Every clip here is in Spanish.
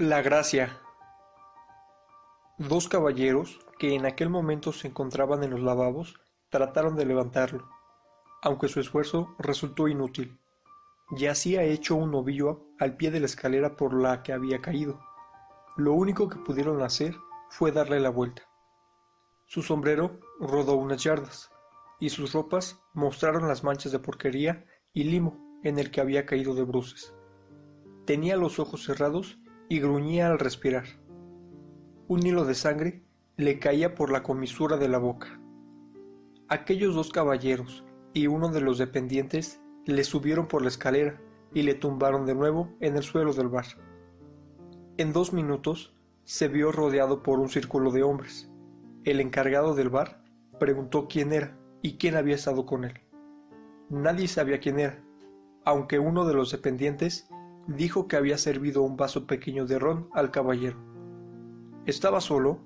La Gracia. Dos caballeros que en aquel momento se encontraban en los lavabos trataron de levantarlo, aunque su esfuerzo resultó inútil. Yacía hecho un ovillo al pie de la escalera por la que había caído. Lo único que pudieron hacer fue darle la vuelta. Su sombrero rodó unas yardas, y sus ropas mostraron las manchas de porquería y limo en el que había caído de bruces. Tenía los ojos cerrados y gruñía al respirar. Un hilo de sangre le caía por la comisura de la boca. Aquellos dos caballeros y uno de los dependientes le subieron por la escalera y le tumbaron de nuevo en el suelo del bar. En dos minutos se vio rodeado por un círculo de hombres. El encargado del bar preguntó quién era y quién había estado con él. Nadie sabía quién era, aunque uno de los dependientes dijo que había servido un vaso pequeño de ron al caballero. ¿Estaba solo?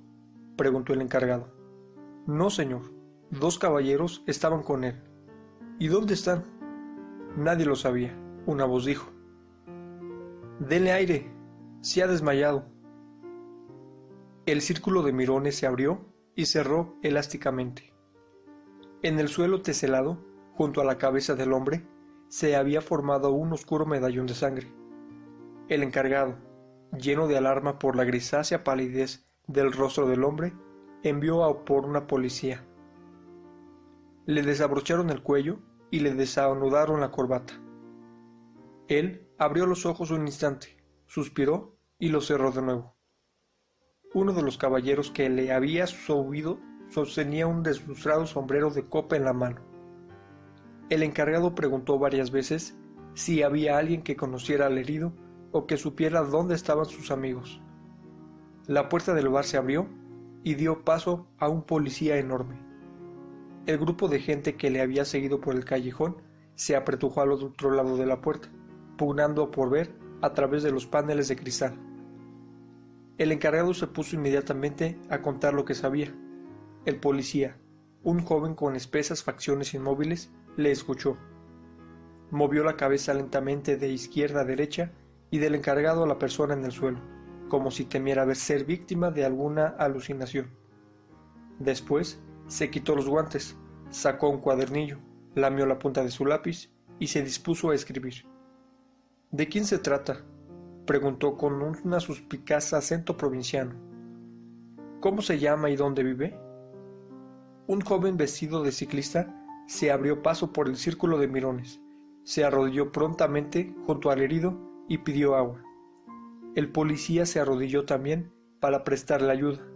preguntó el encargado. No, señor. Dos caballeros estaban con él. ¿Y dónde están? Nadie lo sabía. Una voz dijo. Denle aire. Se ha desmayado. El círculo de mirones se abrió y cerró elásticamente. En el suelo teselado, junto a la cabeza del hombre, se había formado un oscuro medallón de sangre. El encargado, lleno de alarma por la grisácea palidez del rostro del hombre, envió a por una policía. Le desabrocharon el cuello y le desanudaron la corbata. Él abrió los ojos un instante, suspiró y los cerró de nuevo. Uno de los caballeros que le había subido sostenía un deslustrado sombrero de copa en la mano. El encargado preguntó varias veces si había alguien que conociera al herido o que supiera dónde estaban sus amigos. La puerta del bar se abrió y dio paso a un policía enorme. El grupo de gente que le había seguido por el callejón se apretujó al otro lado de la puerta, pugnando por ver a través de los paneles de cristal. El encargado se puso inmediatamente a contar lo que sabía. El policía, un joven con espesas facciones inmóviles, le escuchó. Movió la cabeza lentamente de izquierda a derecha y del encargado a la persona en el suelo, como si temiera ver ser víctima de alguna alucinación. Después se quitó los guantes, sacó un cuadernillo, lamió la punta de su lápiz y se dispuso a escribir. ¿De quién se trata? preguntó con una suspicaz acento provinciano. ¿Cómo se llama y dónde vive? Un joven vestido de ciclista se abrió paso por el círculo de mirones, se arrodilló prontamente junto al herido y pidió agua. El policía se arrodilló también para prestarle ayuda.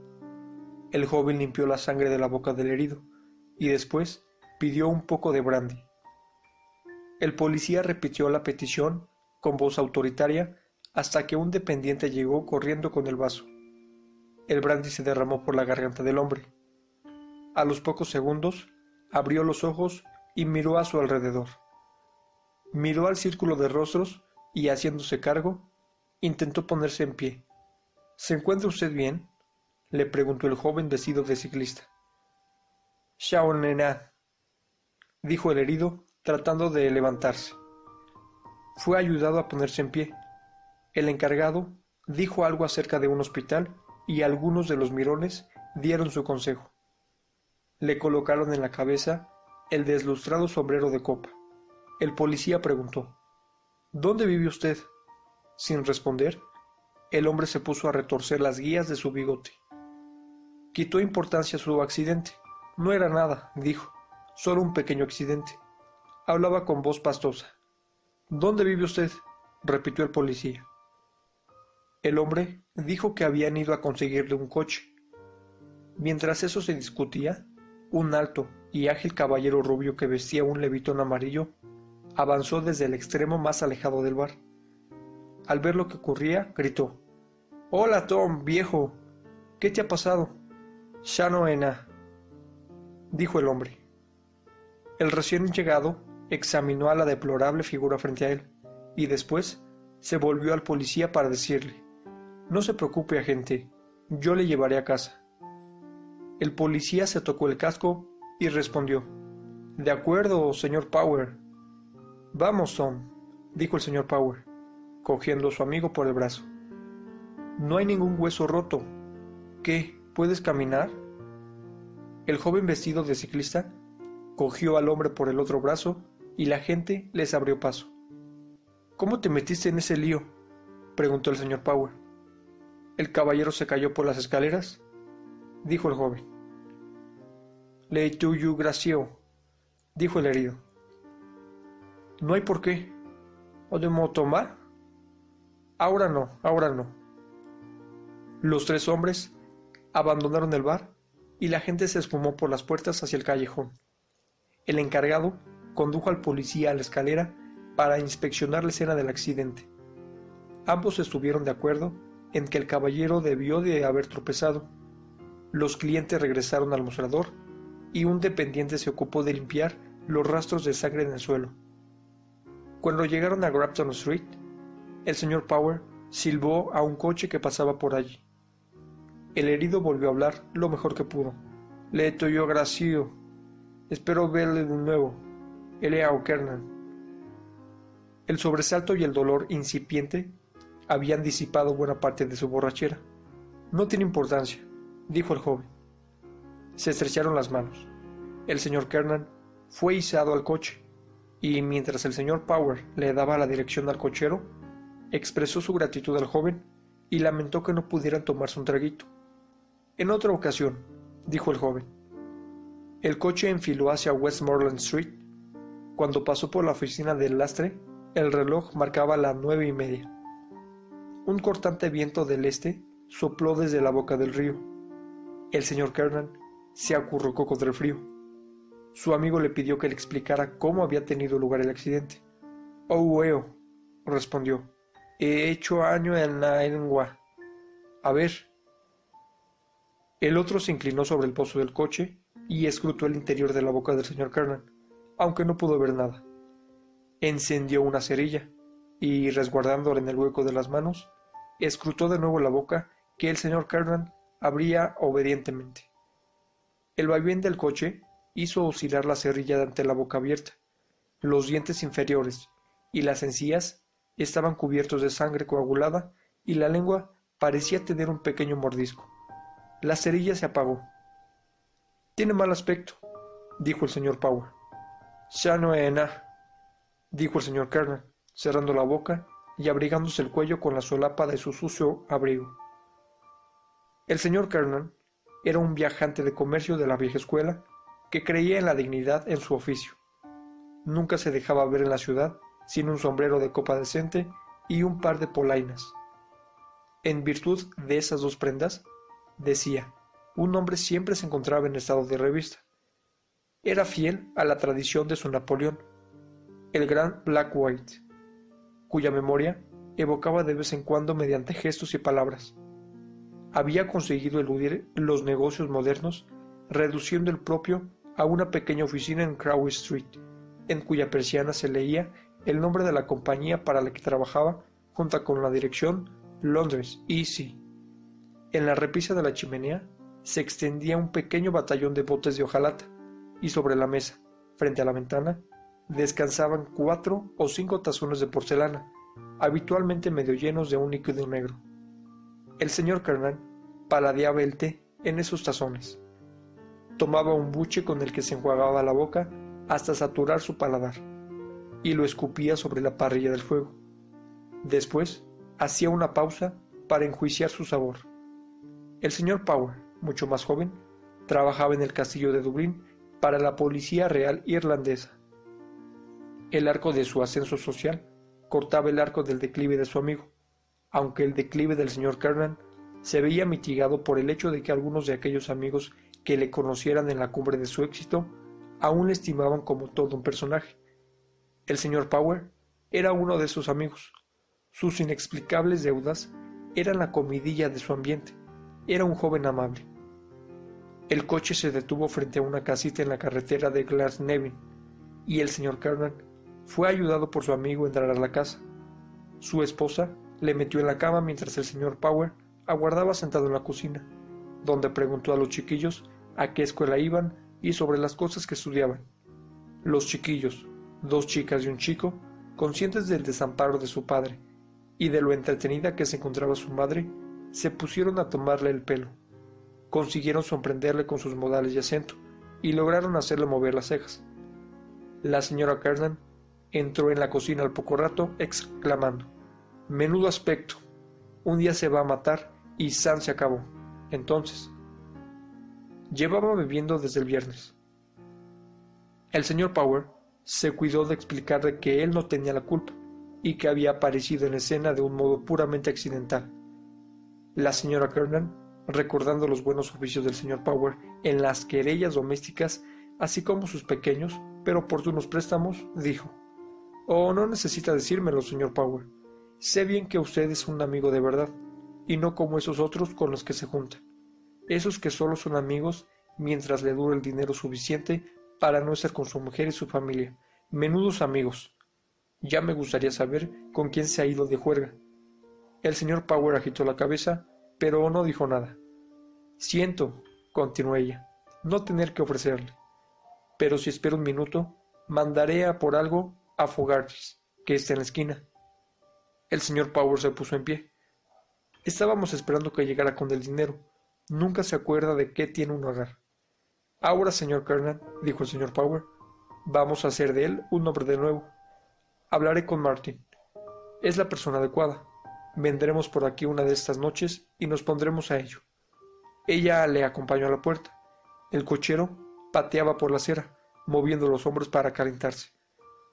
El joven limpió la sangre de la boca del herido y después pidió un poco de brandy. El policía repitió la petición con voz autoritaria hasta que un dependiente llegó corriendo con el vaso. El brandy se derramó por la garganta del hombre. A los pocos segundos abrió los ojos y miró a su alrededor. Miró al círculo de rostros y haciéndose cargo, intentó ponerse en pie. ¿Se encuentra usted bien? le preguntó el joven vestido de ciclista. Nena, dijo el herido, tratando de levantarse. Fue ayudado a ponerse en pie. El encargado dijo algo acerca de un hospital y algunos de los mirones dieron su consejo. Le colocaron en la cabeza el deslustrado sombrero de copa. El policía preguntó ¿Dónde vive usted? Sin responder, el hombre se puso a retorcer las guías de su bigote. Quitó importancia a su accidente. No era nada, dijo, solo un pequeño accidente. Hablaba con voz pastosa. ¿Dónde vive usted? repitió el policía. El hombre dijo que habían ido a conseguirle un coche. Mientras eso se discutía, un alto y ágil caballero rubio que vestía un levitón amarillo avanzó desde el extremo más alejado del bar. Al ver lo que ocurría, gritó Hola, Tom, viejo. ¿Qué te ha pasado? Nada, dijo el hombre. El recién llegado examinó a la deplorable figura frente a él y después se volvió al policía para decirle No se preocupe, agente, yo le llevaré a casa. El policía se tocó el casco y respondió De acuerdo, señor Power. Vamos, Tom, dijo el señor Power, cogiendo a su amigo por el brazo. No hay ningún hueso roto. ¿Qué? ¿Puedes caminar? El joven vestido de ciclista cogió al hombre por el otro brazo y la gente les abrió paso. ¿Cómo te metiste en ese lío? preguntó el señor Power. ¿El caballero se cayó por las escaleras? dijo el joven. Le tuyo gracio, dijo el herido. No hay por qué. ¿Podemos tomar? Ahora no, ahora no. Los tres hombres abandonaron el bar y la gente se esfumó por las puertas hacia el callejón. El encargado condujo al policía a la escalera para inspeccionar la escena del accidente. Ambos estuvieron de acuerdo en que el caballero debió de haber tropezado. Los clientes regresaron al mostrador y un dependiente se ocupó de limpiar los rastros de sangre en el suelo. Cuando llegaron a Grafton Street, el señor Power silbó a un coche que pasaba por allí. El herido volvió a hablar lo mejor que pudo. Le yo gracio. Espero verle de nuevo. L.A. O'Kernan. El sobresalto y el dolor incipiente habían disipado buena parte de su borrachera. No tiene importancia, dijo el joven. Se estrecharon las manos. El señor Kernan fue izado al coche, y mientras el señor Power le daba la dirección al cochero, expresó su gratitud al joven y lamentó que no pudieran tomarse un traguito. En otra ocasión, dijo el joven. El coche enfiló hacia Westmoreland Street. Cuando pasó por la oficina del lastre, el reloj marcaba las nueve y media. Un cortante viento del este sopló desde la boca del río. El señor Kernan se acurrucó contra el frío. Su amigo le pidió que le explicara cómo había tenido lugar el accidente. Oh, weo, respondió. He hecho año en la lengua. A ver, el otro se inclinó sobre el pozo del coche y escrutó el interior de la boca del señor Kernan, aunque no pudo ver nada. Encendió una cerilla y, resguardándola en el hueco de las manos, escrutó de nuevo la boca que el señor Kernan abría obedientemente. El vaivén del coche hizo oscilar la cerilla ante la boca abierta. Los dientes inferiores y las encías estaban cubiertos de sangre coagulada y la lengua parecía tener un pequeño mordisco. La cerilla se apagó. Tiene mal aspecto, dijo el señor Power. Ya no es nada, dijo el señor Kernan, cerrando la boca y abrigándose el cuello con la solapa de su sucio abrigo. El señor Kernan era un viajante de comercio de la vieja escuela que creía en la dignidad en su oficio. Nunca se dejaba ver en la ciudad sin un sombrero de copa decente y un par de polainas. En virtud de esas dos prendas, decía, un hombre siempre se encontraba en estado de revista. Era fiel a la tradición de su Napoleón, el gran Black White, cuya memoria evocaba de vez en cuando mediante gestos y palabras. Había conseguido eludir los negocios modernos, reduciendo el propio a una pequeña oficina en Crowley Street, en cuya persiana se leía el nombre de la compañía para la que trabajaba junto con la dirección Londres E.C. En la repisa de la chimenea se extendía un pequeño batallón de botes de hojalata, y sobre la mesa, frente a la ventana, descansaban cuatro o cinco tazones de porcelana, habitualmente medio llenos de un líquido negro. El señor Kernan paladeaba el té en esos tazones. Tomaba un buche con el que se enjuagaba la boca hasta saturar su paladar, y lo escupía sobre la parrilla del fuego. Después hacía una pausa para enjuiciar su sabor. El señor Power, mucho más joven, trabajaba en el castillo de Dublín para la Policía Real Irlandesa. El arco de su ascenso social cortaba el arco del declive de su amigo, aunque el declive del señor Kernan se veía mitigado por el hecho de que algunos de aquellos amigos que le conocieran en la cumbre de su éxito aún le estimaban como todo un personaje. El señor Power era uno de sus amigos. Sus inexplicables deudas era la comidilla de su ambiente. Era un joven amable. El coche se detuvo frente a una casita en la carretera de Glasnevin y el señor Kernan fue ayudado por su amigo a entrar a la casa. Su esposa le metió en la cama mientras el señor Power aguardaba sentado en la cocina, donde preguntó a los chiquillos a qué escuela iban y sobre las cosas que estudiaban. Los chiquillos, dos chicas y un chico, conscientes del desamparo de su padre y de lo entretenida que se encontraba su madre, se pusieron a tomarle el pelo. Consiguieron sorprenderle con sus modales y acento, y lograron hacerle mover las cejas. La señora Kernan entró en la cocina al poco rato, exclamando Menudo aspecto. Un día se va a matar y San se acabó. Entonces. Llevaba bebiendo desde el viernes. El señor Power se cuidó de explicarle que él no tenía la culpa y que había aparecido en escena de un modo puramente accidental. La señora Kernan, recordando los buenos oficios del señor Power en las querellas domésticas, así como sus pequeños pero oportunos préstamos, dijo Oh, no necesita decírmelo, señor Power. Sé bien que usted es un amigo de verdad, y no como esos otros con los que se junta. Esos que solo son amigos mientras le dure el dinero suficiente para no estar con su mujer y su familia. Menudos amigos. Ya me gustaría saber con quién se ha ido de juerga. El señor Power agitó la cabeza, pero no dijo nada. Siento, continuó ella, no tener que ofrecerle. Pero si espero un minuto, mandaré a por algo a Fogartis, que está en la esquina. El señor Power se puso en pie. Estábamos esperando que llegara con el dinero. Nunca se acuerda de qué tiene un hogar. Ahora, señor Kernan, dijo el señor Power, vamos a hacer de él un hombre de nuevo. Hablaré con Martin. Es la persona adecuada. Vendremos por aquí una de estas noches y nos pondremos a ello. Ella le acompañó a la puerta. El cochero pateaba por la acera, moviendo los hombros para calentarse.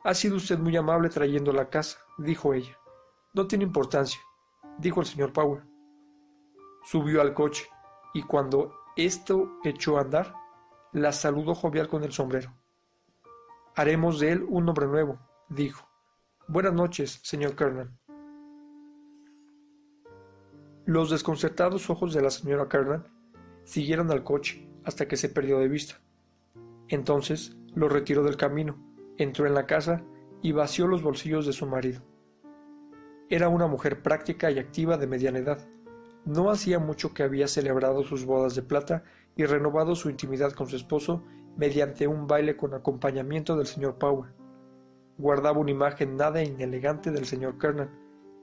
Ha sido usted muy amable trayendo la casa, dijo ella. No tiene importancia, dijo el señor Power. Subió al coche, y cuando esto echó a andar, la saludó jovial con el sombrero. Haremos de él un hombre nuevo, dijo. Buenas noches, señor Kernan. Los desconcertados ojos de la señora Kernan siguieron al coche hasta que se perdió de vista. Entonces lo retiró del camino, entró en la casa y vació los bolsillos de su marido. Era una mujer práctica y activa de mediana edad. No hacía mucho que había celebrado sus bodas de plata y renovado su intimidad con su esposo mediante un baile con acompañamiento del señor Power guardaba una imagen nada inelegante del señor Kernan,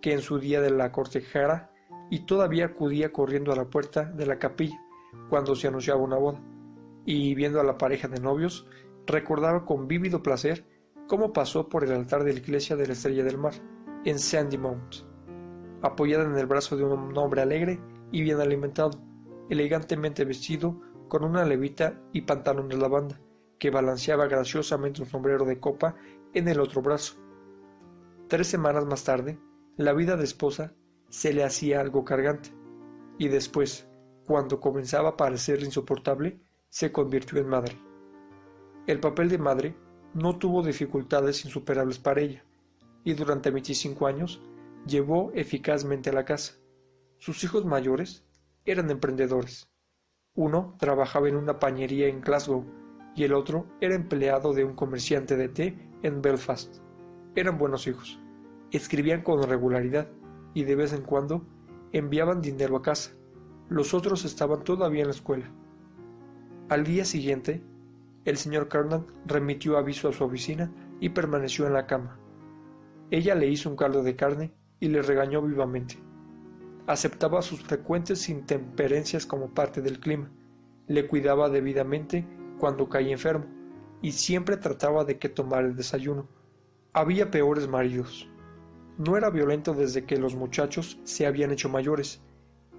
que en su día de la cortejara y todavía acudía corriendo a la puerta de la capilla cuando se anunciaba una boda, y viendo a la pareja de novios, recordaba con vívido placer cómo pasó por el altar de la iglesia de la Estrella del Mar, en Sandy Mount, apoyada en el brazo de un hombre alegre y bien alimentado, elegantemente vestido con una levita y pantalón de lavanda, que balanceaba graciosamente un sombrero de copa en el otro brazo. Tres semanas más tarde, la vida de esposa se le hacía algo cargante, y después, cuando comenzaba a parecerle insoportable, se convirtió en madre. El papel de madre no tuvo dificultades insuperables para ella, y durante 25 años llevó eficazmente a la casa. Sus hijos mayores eran emprendedores. Uno trabajaba en una pañería en Glasgow y el otro era empleado de un comerciante de té en Belfast. Eran buenos hijos. Escribían con regularidad y de vez en cuando enviaban dinero a casa. Los otros estaban todavía en la escuela. Al día siguiente, el señor Kernan remitió aviso a su oficina y permaneció en la cama. Ella le hizo un caldo de carne y le regañó vivamente. Aceptaba sus frecuentes intemperencias como parte del clima, le cuidaba debidamente cuando caía enfermo, y siempre trataba de que tomara el desayuno. Había peores maridos. No era violento desde que los muchachos se habían hecho mayores,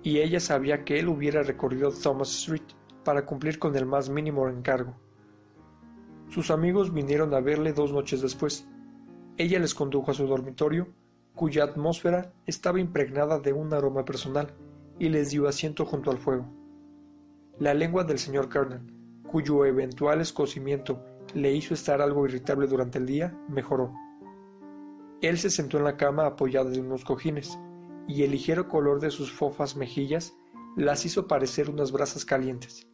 y ella sabía que él hubiera recorrido Thomas Street para cumplir con el más mínimo encargo. Sus amigos vinieron a verle dos noches después. Ella les condujo a su dormitorio, cuya atmósfera estaba impregnada de un aroma personal, y les dio asiento junto al fuego. La lengua del señor Kernan, cuyo eventual escocimiento le hizo estar algo irritable durante el día, mejoró. Él se sentó en la cama apoyado en unos cojines, y el ligero color de sus fofas mejillas las hizo parecer unas brasas calientes.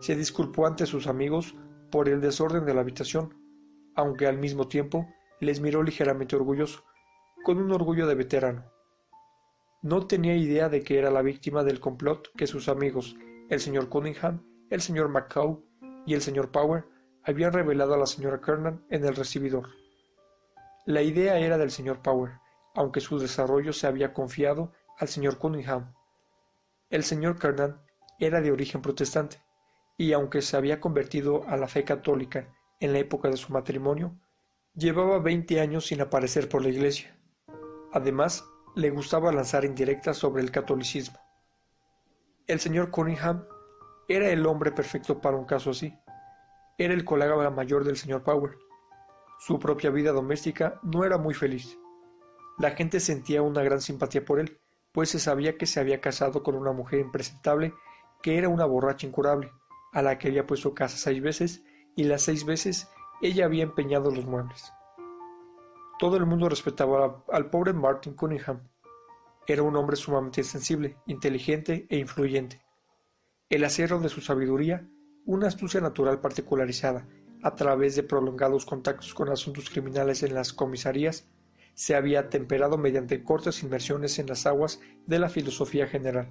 Se disculpó ante sus amigos por el desorden de la habitación, aunque al mismo tiempo les miró ligeramente orgulloso, con un orgullo de veterano. No tenía idea de que era la víctima del complot que sus amigos, el señor Cunningham, el señor McCaw y el señor Power, habían revelado a la señora Kernan en el recibidor. La idea era del señor Power, aunque su desarrollo se había confiado al señor Cunningham. El señor Kernan era de origen protestante, y aunque se había convertido a la fe católica en la época de su matrimonio, llevaba veinte años sin aparecer por la iglesia. Además, le gustaba lanzar indirectas sobre el catolicismo. El señor Cunningham era el hombre perfecto para un caso así. Era el colega mayor del señor Power. Su propia vida doméstica no era muy feliz. La gente sentía una gran simpatía por él, pues se sabía que se había casado con una mujer impresentable que era una borracha incurable, a la que había puesto casa seis veces y las seis veces ella había empeñado los muebles. Todo el mundo respetaba al pobre Martin Cunningham. Era un hombre sumamente sensible, inteligente e influyente. El acero de su sabiduría, una astucia natural particularizada, a través de prolongados contactos con asuntos criminales en las comisarías, se había temperado mediante cortas inmersiones en las aguas de la filosofía general.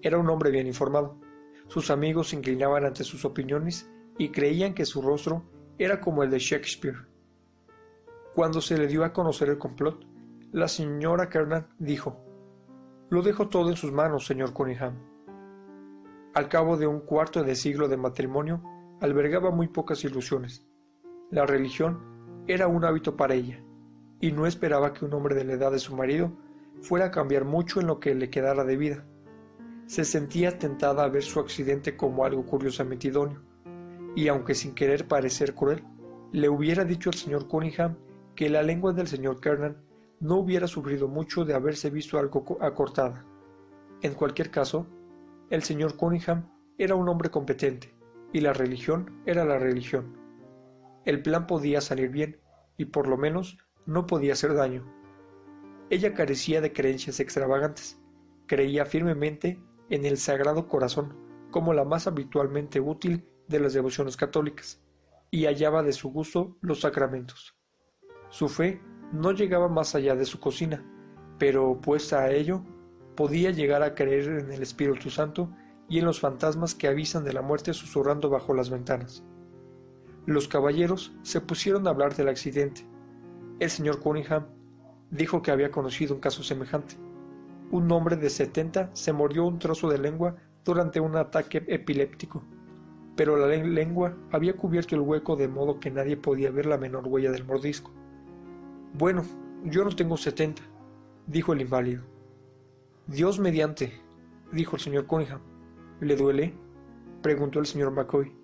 Era un hombre bien informado. Sus amigos se inclinaban ante sus opiniones y creían que su rostro era como el de Shakespeare. Cuando se le dio a conocer el complot, la señora Kernan dijo, Lo dejo todo en sus manos, señor Cunningham. Al cabo de un cuarto de siglo de matrimonio, albergaba muy pocas ilusiones. La religión era un hábito para ella, y no esperaba que un hombre de la edad de su marido fuera a cambiar mucho en lo que le quedara de vida. Se sentía tentada a ver su accidente como algo curiosamente idóneo, y aunque sin querer parecer cruel, le hubiera dicho al señor Cunningham que la lengua del señor Kernan no hubiera sufrido mucho de haberse visto algo acortada. En cualquier caso, el señor Cunningham era un hombre competente, y la religión era la religión. El plan podía salir bien, y por lo menos no podía hacer daño. Ella carecía de creencias extravagantes, creía firmemente en el Sagrado Corazón como la más habitualmente útil de las devociones católicas, y hallaba de su gusto los sacramentos. Su fe no llegaba más allá de su cocina, pero opuesta a ello, podía llegar a creer en el Espíritu Santo y en los fantasmas que avisan de la muerte susurrando bajo las ventanas. Los caballeros se pusieron a hablar del accidente. El señor Cunningham dijo que había conocido un caso semejante. Un hombre de setenta se mordió un trozo de lengua durante un ataque epiléptico, pero la lengua había cubierto el hueco de modo que nadie podía ver la menor huella del mordisco. Bueno, yo no tengo setenta, dijo el inválido. Dios mediante, dijo el señor Cunningham. ¿Le duele? preguntó el señor McCoy.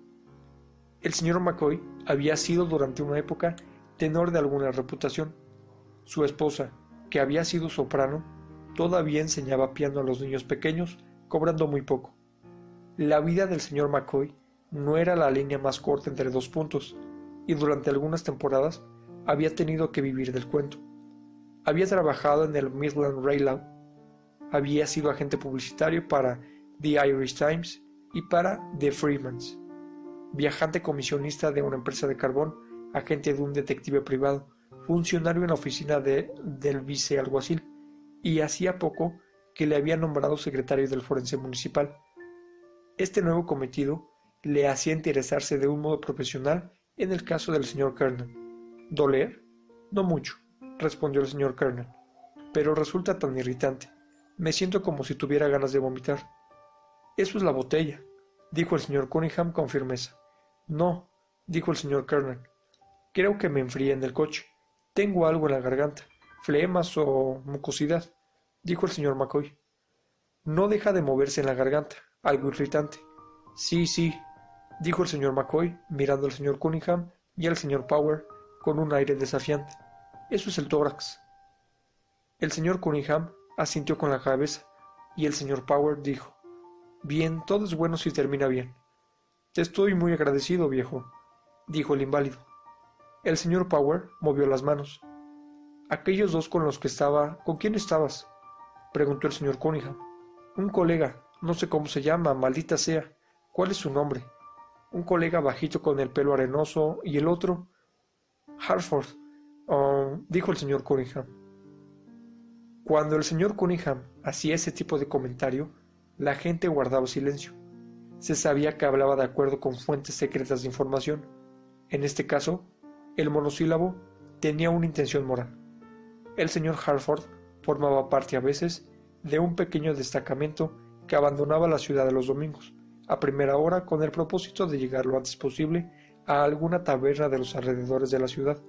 El señor McCoy había sido durante una época tenor de alguna reputación. Su esposa, que había sido soprano, todavía enseñaba piano a los niños pequeños, cobrando muy poco. La vida del señor McCoy no era la línea más corta entre dos puntos, y durante algunas temporadas había tenido que vivir del cuento. Había trabajado en el Midland Railroad, había sido agente publicitario para The Irish Times y para The Freemans, viajante comisionista de una empresa de carbón, agente de un detective privado, funcionario en la oficina de, del vicealguacil, y hacía poco que le había nombrado secretario del forense municipal. Este nuevo cometido le hacía interesarse de un modo profesional en el caso del señor Kernan. ¿Doler? No mucho, respondió el señor Kernan, pero resulta tan irritante. Me siento como si tuviera ganas de vomitar. Eso es la botella, dijo el señor Cunningham con firmeza. No, dijo el señor Kernan. Creo que me enfríe en el coche. Tengo algo en la garganta, flemas o mucosidad, dijo el señor McCoy. No deja de moverse en la garganta, algo irritante. Sí, sí, dijo el señor McCoy, mirando al señor Cunningham y al señor Power con un aire desafiante. Eso es el tórax. El señor Cunningham asintió con la cabeza, y el señor Power dijo Bien, todo es bueno si termina bien. Te estoy muy agradecido, viejo, dijo el inválido. El señor Power movió las manos. Aquellos dos con los que estaba. ¿Con quién estabas? preguntó el señor Cunningham. Un colega, no sé cómo se llama, maldita sea. ¿Cuál es su nombre? Un colega bajito con el pelo arenoso y el otro. Hartford, oh, dijo el señor Cunningham. Cuando el señor Cunningham hacía ese tipo de comentario, la gente guardaba silencio. Se sabía que hablaba de acuerdo con fuentes secretas de información. En este caso, el monosílabo tenía una intención moral. El señor Hartford formaba parte a veces de un pequeño destacamento que abandonaba la ciudad los domingos, a primera hora con el propósito de llegar lo antes posible a alguna taberna de los alrededores de la ciudad,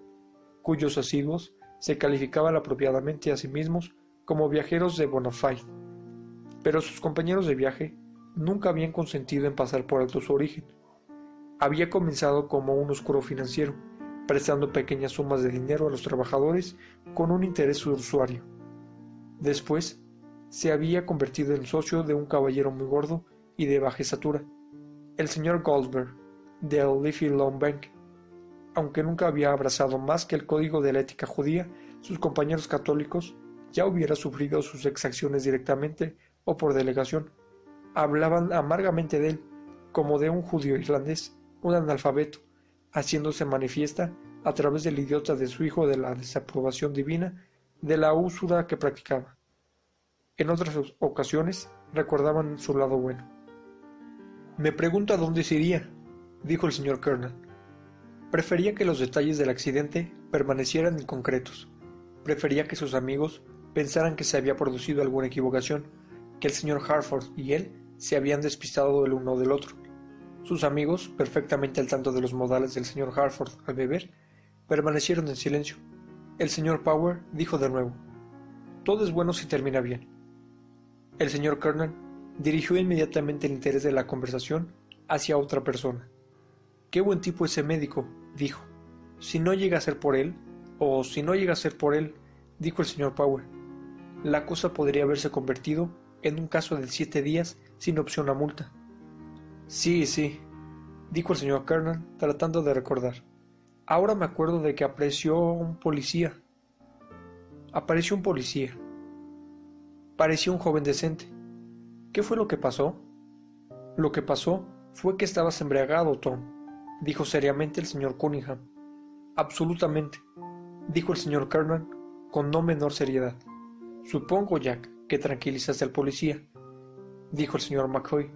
cuyos asiduos se calificaban apropiadamente a sí mismos como viajeros de bona fide. Pero sus compañeros de viaje nunca habían consentido en pasar por alto su origen. Había comenzado como un oscuro financiero, prestando pequeñas sumas de dinero a los trabajadores con un interés usuario. Después, se había convertido en socio de un caballero muy gordo y de baja estatura, el señor Goldberg, Leafy Lawn Bank. Aunque nunca había abrazado más que el código de la ética judía, sus compañeros católicos ya hubiera sufrido sus exacciones directamente o por delegación. Hablaban amargamente de él, como de un judío irlandés, un analfabeto, haciéndose manifiesta a través del idiota de su hijo de la desaprobación divina de la usura que practicaba. En otras ocasiones recordaban su lado bueno. Me pregunto dónde se iría, dijo el señor Kernan. Prefería que los detalles del accidente permanecieran inconcretos. Prefería que sus amigos pensaran que se había producido alguna equivocación, que el señor Harford y él se habían despistado el uno del otro. Sus amigos, perfectamente al tanto de los modales del señor Harford al beber, permanecieron en silencio. El señor Power dijo de nuevo, Todo es bueno si termina bien. El señor Kernan dirigió inmediatamente el interés de la conversación hacia otra persona. Qué buen tipo ese médico, dijo. Si no llega a ser por él, o si no llega a ser por él, dijo el señor Power, la cosa podría haberse convertido en un caso de siete días sin opción a multa. Sí, sí, dijo el señor Kernan, tratando de recordar. Ahora me acuerdo de que apareció un policía. Apareció un policía. Parecía un joven decente. ¿Qué fue lo que pasó? Lo que pasó fue que estabas embriagado, Tom, dijo seriamente el señor Cunningham. Absolutamente, dijo el señor Kernan con no menor seriedad. Supongo, Jack, que tranquilizaste al policía, dijo el señor McCoy.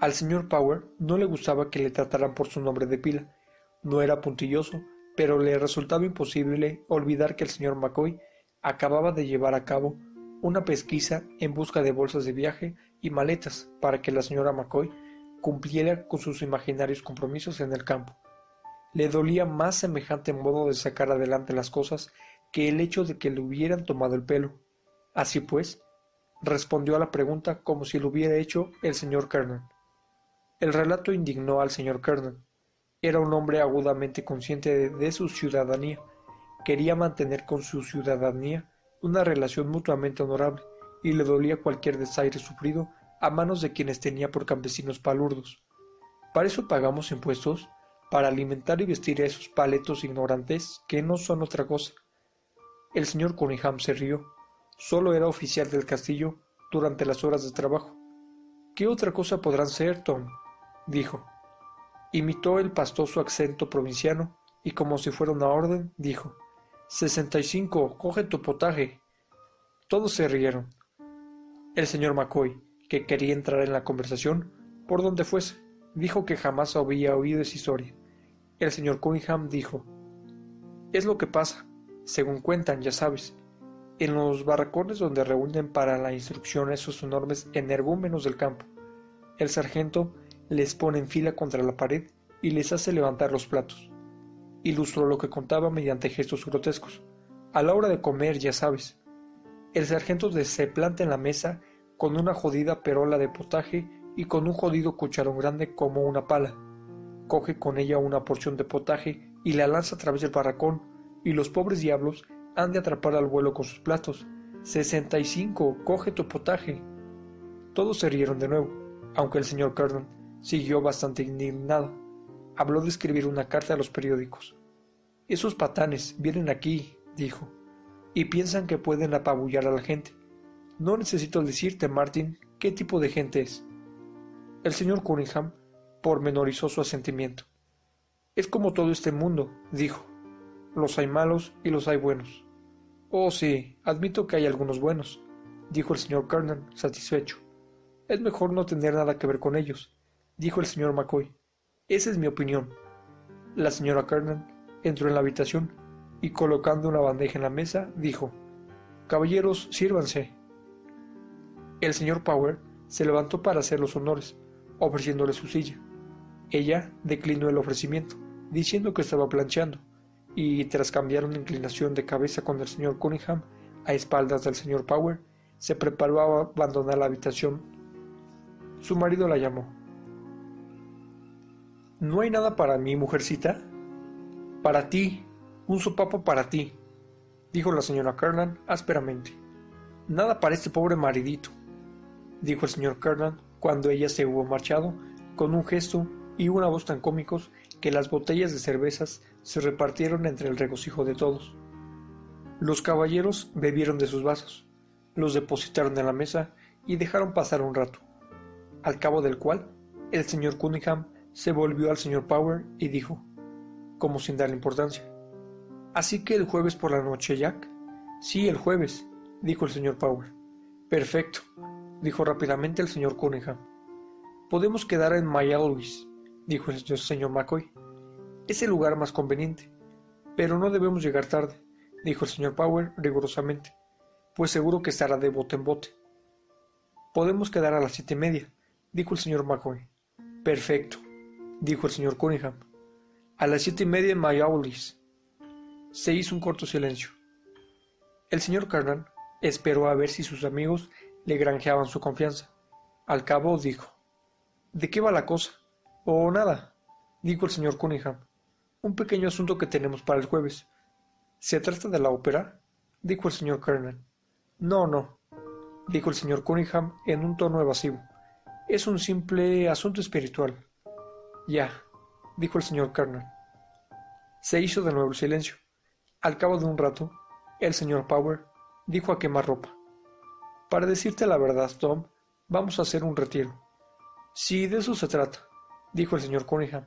Al señor Power no le gustaba que le trataran por su nombre de pila. No era puntilloso, pero le resultaba imposible olvidar que el señor McCoy acababa de llevar a cabo una pesquisa en busca de bolsas de viaje y maletas para que la señora McCoy cumpliera con sus imaginarios compromisos en el campo. Le dolía más semejante modo de sacar adelante las cosas que el hecho de que le hubieran tomado el pelo. Así pues, respondió a la pregunta como si lo hubiera hecho el señor Kernan. El relato indignó al señor Kernan. Era un hombre agudamente consciente de, su ciudadanía. Quería mantener con su ciudadanía una relación mutuamente honorable, y le dolía cualquier desaire sufrido a manos de quienes tenía por campesinos palurdos. Para eso pagamos impuestos, para alimentar y vestir a esos paletos ignorantes que no son otra cosa. El señor Cunningham se rió. Solo era oficial del castillo durante las horas de trabajo. ¿Qué otra cosa podrán ser, Tom? dijo. Imitó el pastoso acento provinciano y como si fuera una orden, dijo Sesenta y cinco, coge tu potaje. Todos se rieron. El señor McCoy, que quería entrar en la conversación, por donde fuese, dijo que jamás había oído esa historia. El señor Cunningham dijo Es lo que pasa según cuentan, ya sabes, en los barracones donde reúnen para la instrucción esos enormes energúmenos del campo. El sargento les pone en fila contra la pared y les hace levantar los platos. Ilustró lo que contaba mediante gestos grotescos. A la hora de comer, ya sabes, el sargento se planta en la mesa con una jodida perola de potaje y con un jodido cucharón grande como una pala. Coge con ella una porción de potaje y la lanza a través del barracón y los pobres diablos han de atrapar al vuelo con sus platos. Sesenta y cinco, coge tu potaje. Todos se rieron de nuevo, aunque el señor Cardon siguió bastante indignado. Habló de escribir una carta a los periódicos. Esos patanes vienen aquí, dijo, y piensan que pueden apabullar a la gente. No necesito decirte, Martin, qué tipo de gente es. El señor Cunningham pormenorizó su asentimiento. Es como todo este mundo, dijo. Los hay malos y los hay buenos. Oh, sí, admito que hay algunos buenos, dijo el señor Kernan, satisfecho. Es mejor no tener nada que ver con ellos, dijo el señor McCoy. Esa es mi opinión. La señora Kernan entró en la habitación y colocando una bandeja en la mesa, dijo Caballeros, sírvanse. El señor Power se levantó para hacer los honores, ofreciéndole su silla. Ella declinó el ofrecimiento diciendo que estaba planchando, y tras cambiar una inclinación de cabeza con el señor Cunningham a espaldas del señor Power, se preparó a abandonar la habitación. Su marido la llamó. ¿No hay nada para mí, mujercita? Para ti, un sopapo para ti, dijo la señora Kernan ásperamente. Nada para este pobre maridito, dijo el señor Kernan cuando ella se hubo marchado, con un gesto y una voz tan cómicos que las botellas de cervezas se repartieron entre el regocijo de todos. Los caballeros bebieron de sus vasos, los depositaron en la mesa y dejaron pasar un rato, al cabo del cual el señor Cunningham se volvió al señor Power y dijo, como sin darle importancia, ¿Así que el jueves por la noche, Jack? Sí, el jueves, dijo el señor Power. Perfecto, dijo rápidamente el señor Cunningham. Podemos quedar en Louis dijo el señor McCoy. Es el lugar más conveniente. Pero no debemos llegar tarde, dijo el señor Power rigurosamente, pues seguro que estará de bote en bote. Podemos quedar a las siete y media, dijo el señor McCoy. Perfecto, dijo el señor Cunningham. A las siete y media en Mayaulis. Se hizo un corto silencio. El señor Carnan esperó a ver si sus amigos le granjeaban su confianza. Al cabo dijo: ¿De qué va la cosa? Oh, nada, dijo el señor Cunningham. Un pequeño asunto que tenemos para el jueves. ¿Se trata de la ópera? dijo el señor Kernan. No, no, dijo el señor Cunningham en un tono evasivo. Es un simple asunto espiritual. Ya, dijo el señor Kernan. Se hizo de nuevo el silencio. Al cabo de un rato, el señor Power dijo a quemar ropa. Para decirte la verdad, Tom, vamos a hacer un retiro. Si de eso se trata, dijo el señor Cunningham.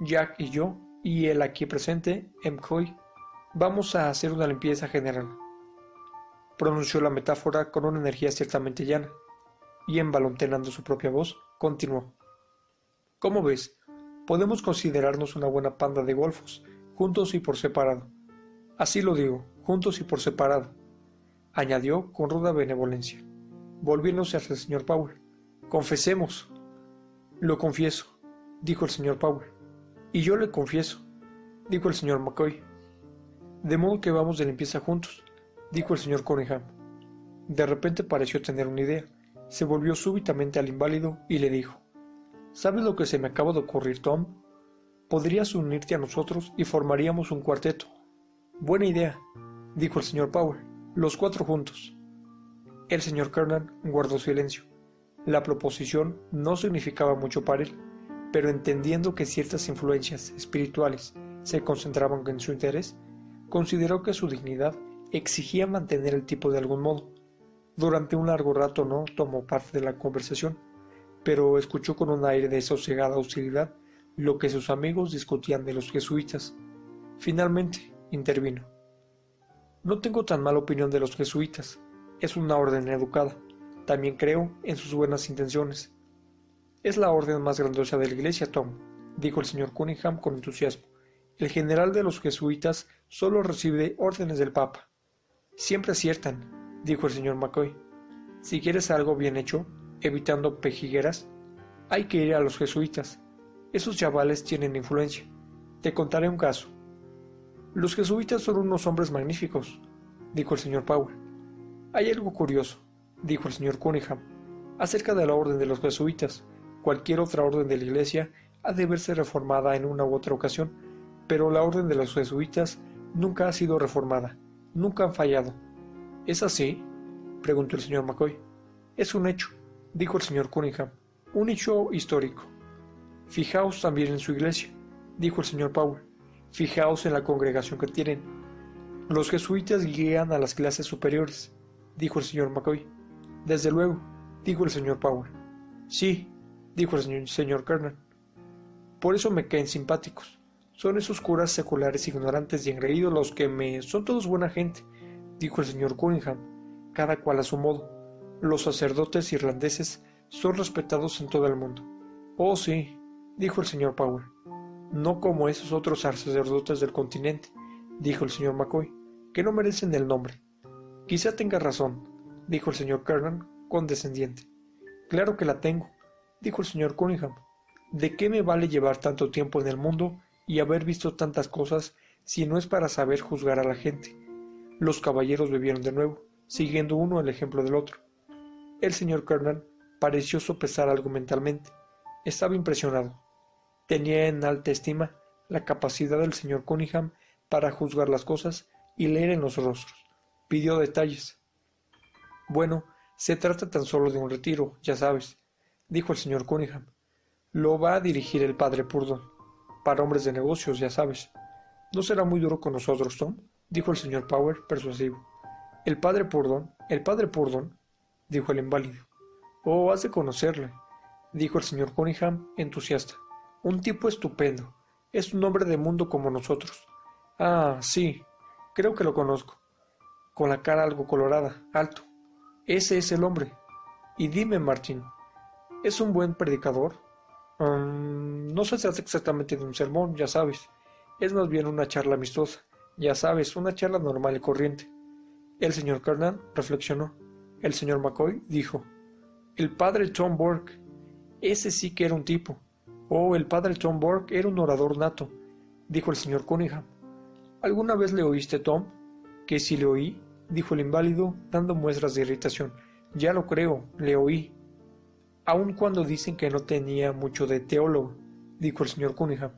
Jack y yo, y el aquí presente, McCoy, vamos a hacer una limpieza general. Pronunció la metáfora con una energía ciertamente llana, y envalontenando su propia voz, continuó. ¿Cómo ves? Podemos considerarnos una buena panda de golfos, juntos y por separado. Así lo digo, juntos y por separado, añadió con ruda benevolencia, volviéndose hacia el señor Power. Confesemos. Lo confieso, dijo el señor Power. Y yo le confieso, dijo el señor McCoy. De modo que vamos de limpieza juntos, dijo el señor Cunningham. De repente pareció tener una idea. Se volvió súbitamente al inválido y le dijo: ¿Sabes lo que se me acaba de ocurrir, Tom? Podrías unirte a nosotros y formaríamos un cuarteto. Buena idea, dijo el señor Power. Los cuatro juntos. El señor Kernan guardó silencio. La proposición no significaba mucho para él pero entendiendo que ciertas influencias espirituales se concentraban en su interés, consideró que su dignidad exigía mantener el tipo de algún modo. Durante un largo rato no tomó parte de la conversación, pero escuchó con un aire de sosegada hostilidad lo que sus amigos discutían de los jesuitas. Finalmente intervino. No tengo tan mala opinión de los jesuitas. Es una orden educada. También creo en sus buenas intenciones. Es la orden más grandiosa de la Iglesia, Tom, dijo el señor Cunningham con entusiasmo. El general de los jesuitas solo recibe órdenes del Papa. Siempre aciertan, dijo el señor McCoy. Si quieres algo bien hecho, evitando pejigueras, hay que ir a los jesuitas. Esos chavales tienen influencia. Te contaré un caso. Los jesuitas son unos hombres magníficos, dijo el señor Power. Hay algo curioso, dijo el señor Cunningham, acerca de la orden de los jesuitas cualquier otra orden de la Iglesia ha de verse reformada en una u otra ocasión, pero la orden de los jesuitas nunca ha sido reformada, nunca han fallado. ¿Es así? preguntó el señor McCoy. Es un hecho, dijo el señor Cunningham, un hecho histórico. Fijaos también en su iglesia, dijo el señor Power. Fijaos en la congregación que tienen. Los jesuitas guían a las clases superiores, dijo el señor McCoy. Desde luego, dijo el señor Power. Sí, dijo el señor, señor Kernan. Por eso me caen simpáticos. Son esos curas seculares ignorantes y engreídos los que me... Son todos buena gente, dijo el señor Cunningham, cada cual a su modo. Los sacerdotes irlandeses son respetados en todo el mundo. Oh, sí, dijo el señor Power. No como esos otros sacerdotes del continente, dijo el señor McCoy, que no merecen el nombre. Quizá tenga razón, dijo el señor Kernan, condescendiente. Claro que la tengo, dijo el señor Cunningham. ¿De qué me vale llevar tanto tiempo en el mundo y haber visto tantas cosas si no es para saber juzgar a la gente? Los caballeros bebieron de nuevo, siguiendo uno el ejemplo del otro. El señor Kernan pareció sopesar algo mentalmente. Estaba impresionado. Tenía en alta estima la capacidad del señor Cunningham para juzgar las cosas y leer en los rostros. Pidió detalles. Bueno, se trata tan solo de un retiro, ya sabes, dijo el señor Cunningham. Lo va a dirigir el padre Purdon. Para hombres de negocios, ya sabes. ¿No será muy duro con nosotros, Tom? dijo el señor Power, persuasivo. El padre Purdon, el padre Purdon, dijo el inválido. Oh, has de conocerle, dijo el señor Cunningham, entusiasta. Un tipo estupendo. Es un hombre de mundo como nosotros. Ah, sí, creo que lo conozco. Con la cara algo colorada, alto. Ese es el hombre. Y dime, Martín, ¿es un buen predicador? Mm, no se trata exactamente de un sermón, ya sabes. Es más bien una charla amistosa. Ya sabes, una charla normal y corriente. El señor Carnan reflexionó. El señor McCoy dijo: El padre Tom Burke. Ese sí que era un tipo. Oh, el padre Tom Burke era un orador nato, dijo el señor Cunningham. ¿Alguna vez le oíste, Tom? Que si le oí, dijo el inválido, dando muestras de irritación. Ya lo creo, le oí. Aun cuando dicen que no tenía mucho de teólogo, dijo el señor Cunningham.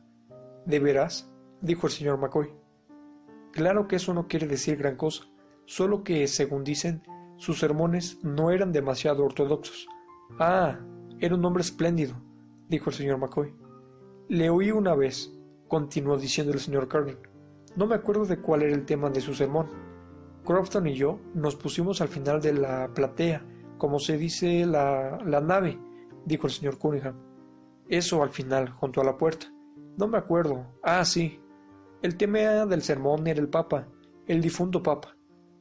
¿De veras? dijo el señor McCoy. Claro que eso no quiere decir gran cosa, solo que, según dicen, sus sermones no eran demasiado ortodoxos. Ah, era un hombre espléndido, dijo el señor McCoy. Le oí una vez, continuó diciendo el señor Carney. No me acuerdo de cuál era el tema de su sermón. Crofton y yo nos pusimos al final de la platea, como se dice la, la nave, dijo el señor Cunningham. Eso al final, junto a la puerta. No me acuerdo. Ah, sí. El tema del sermón era el Papa, el difunto Papa.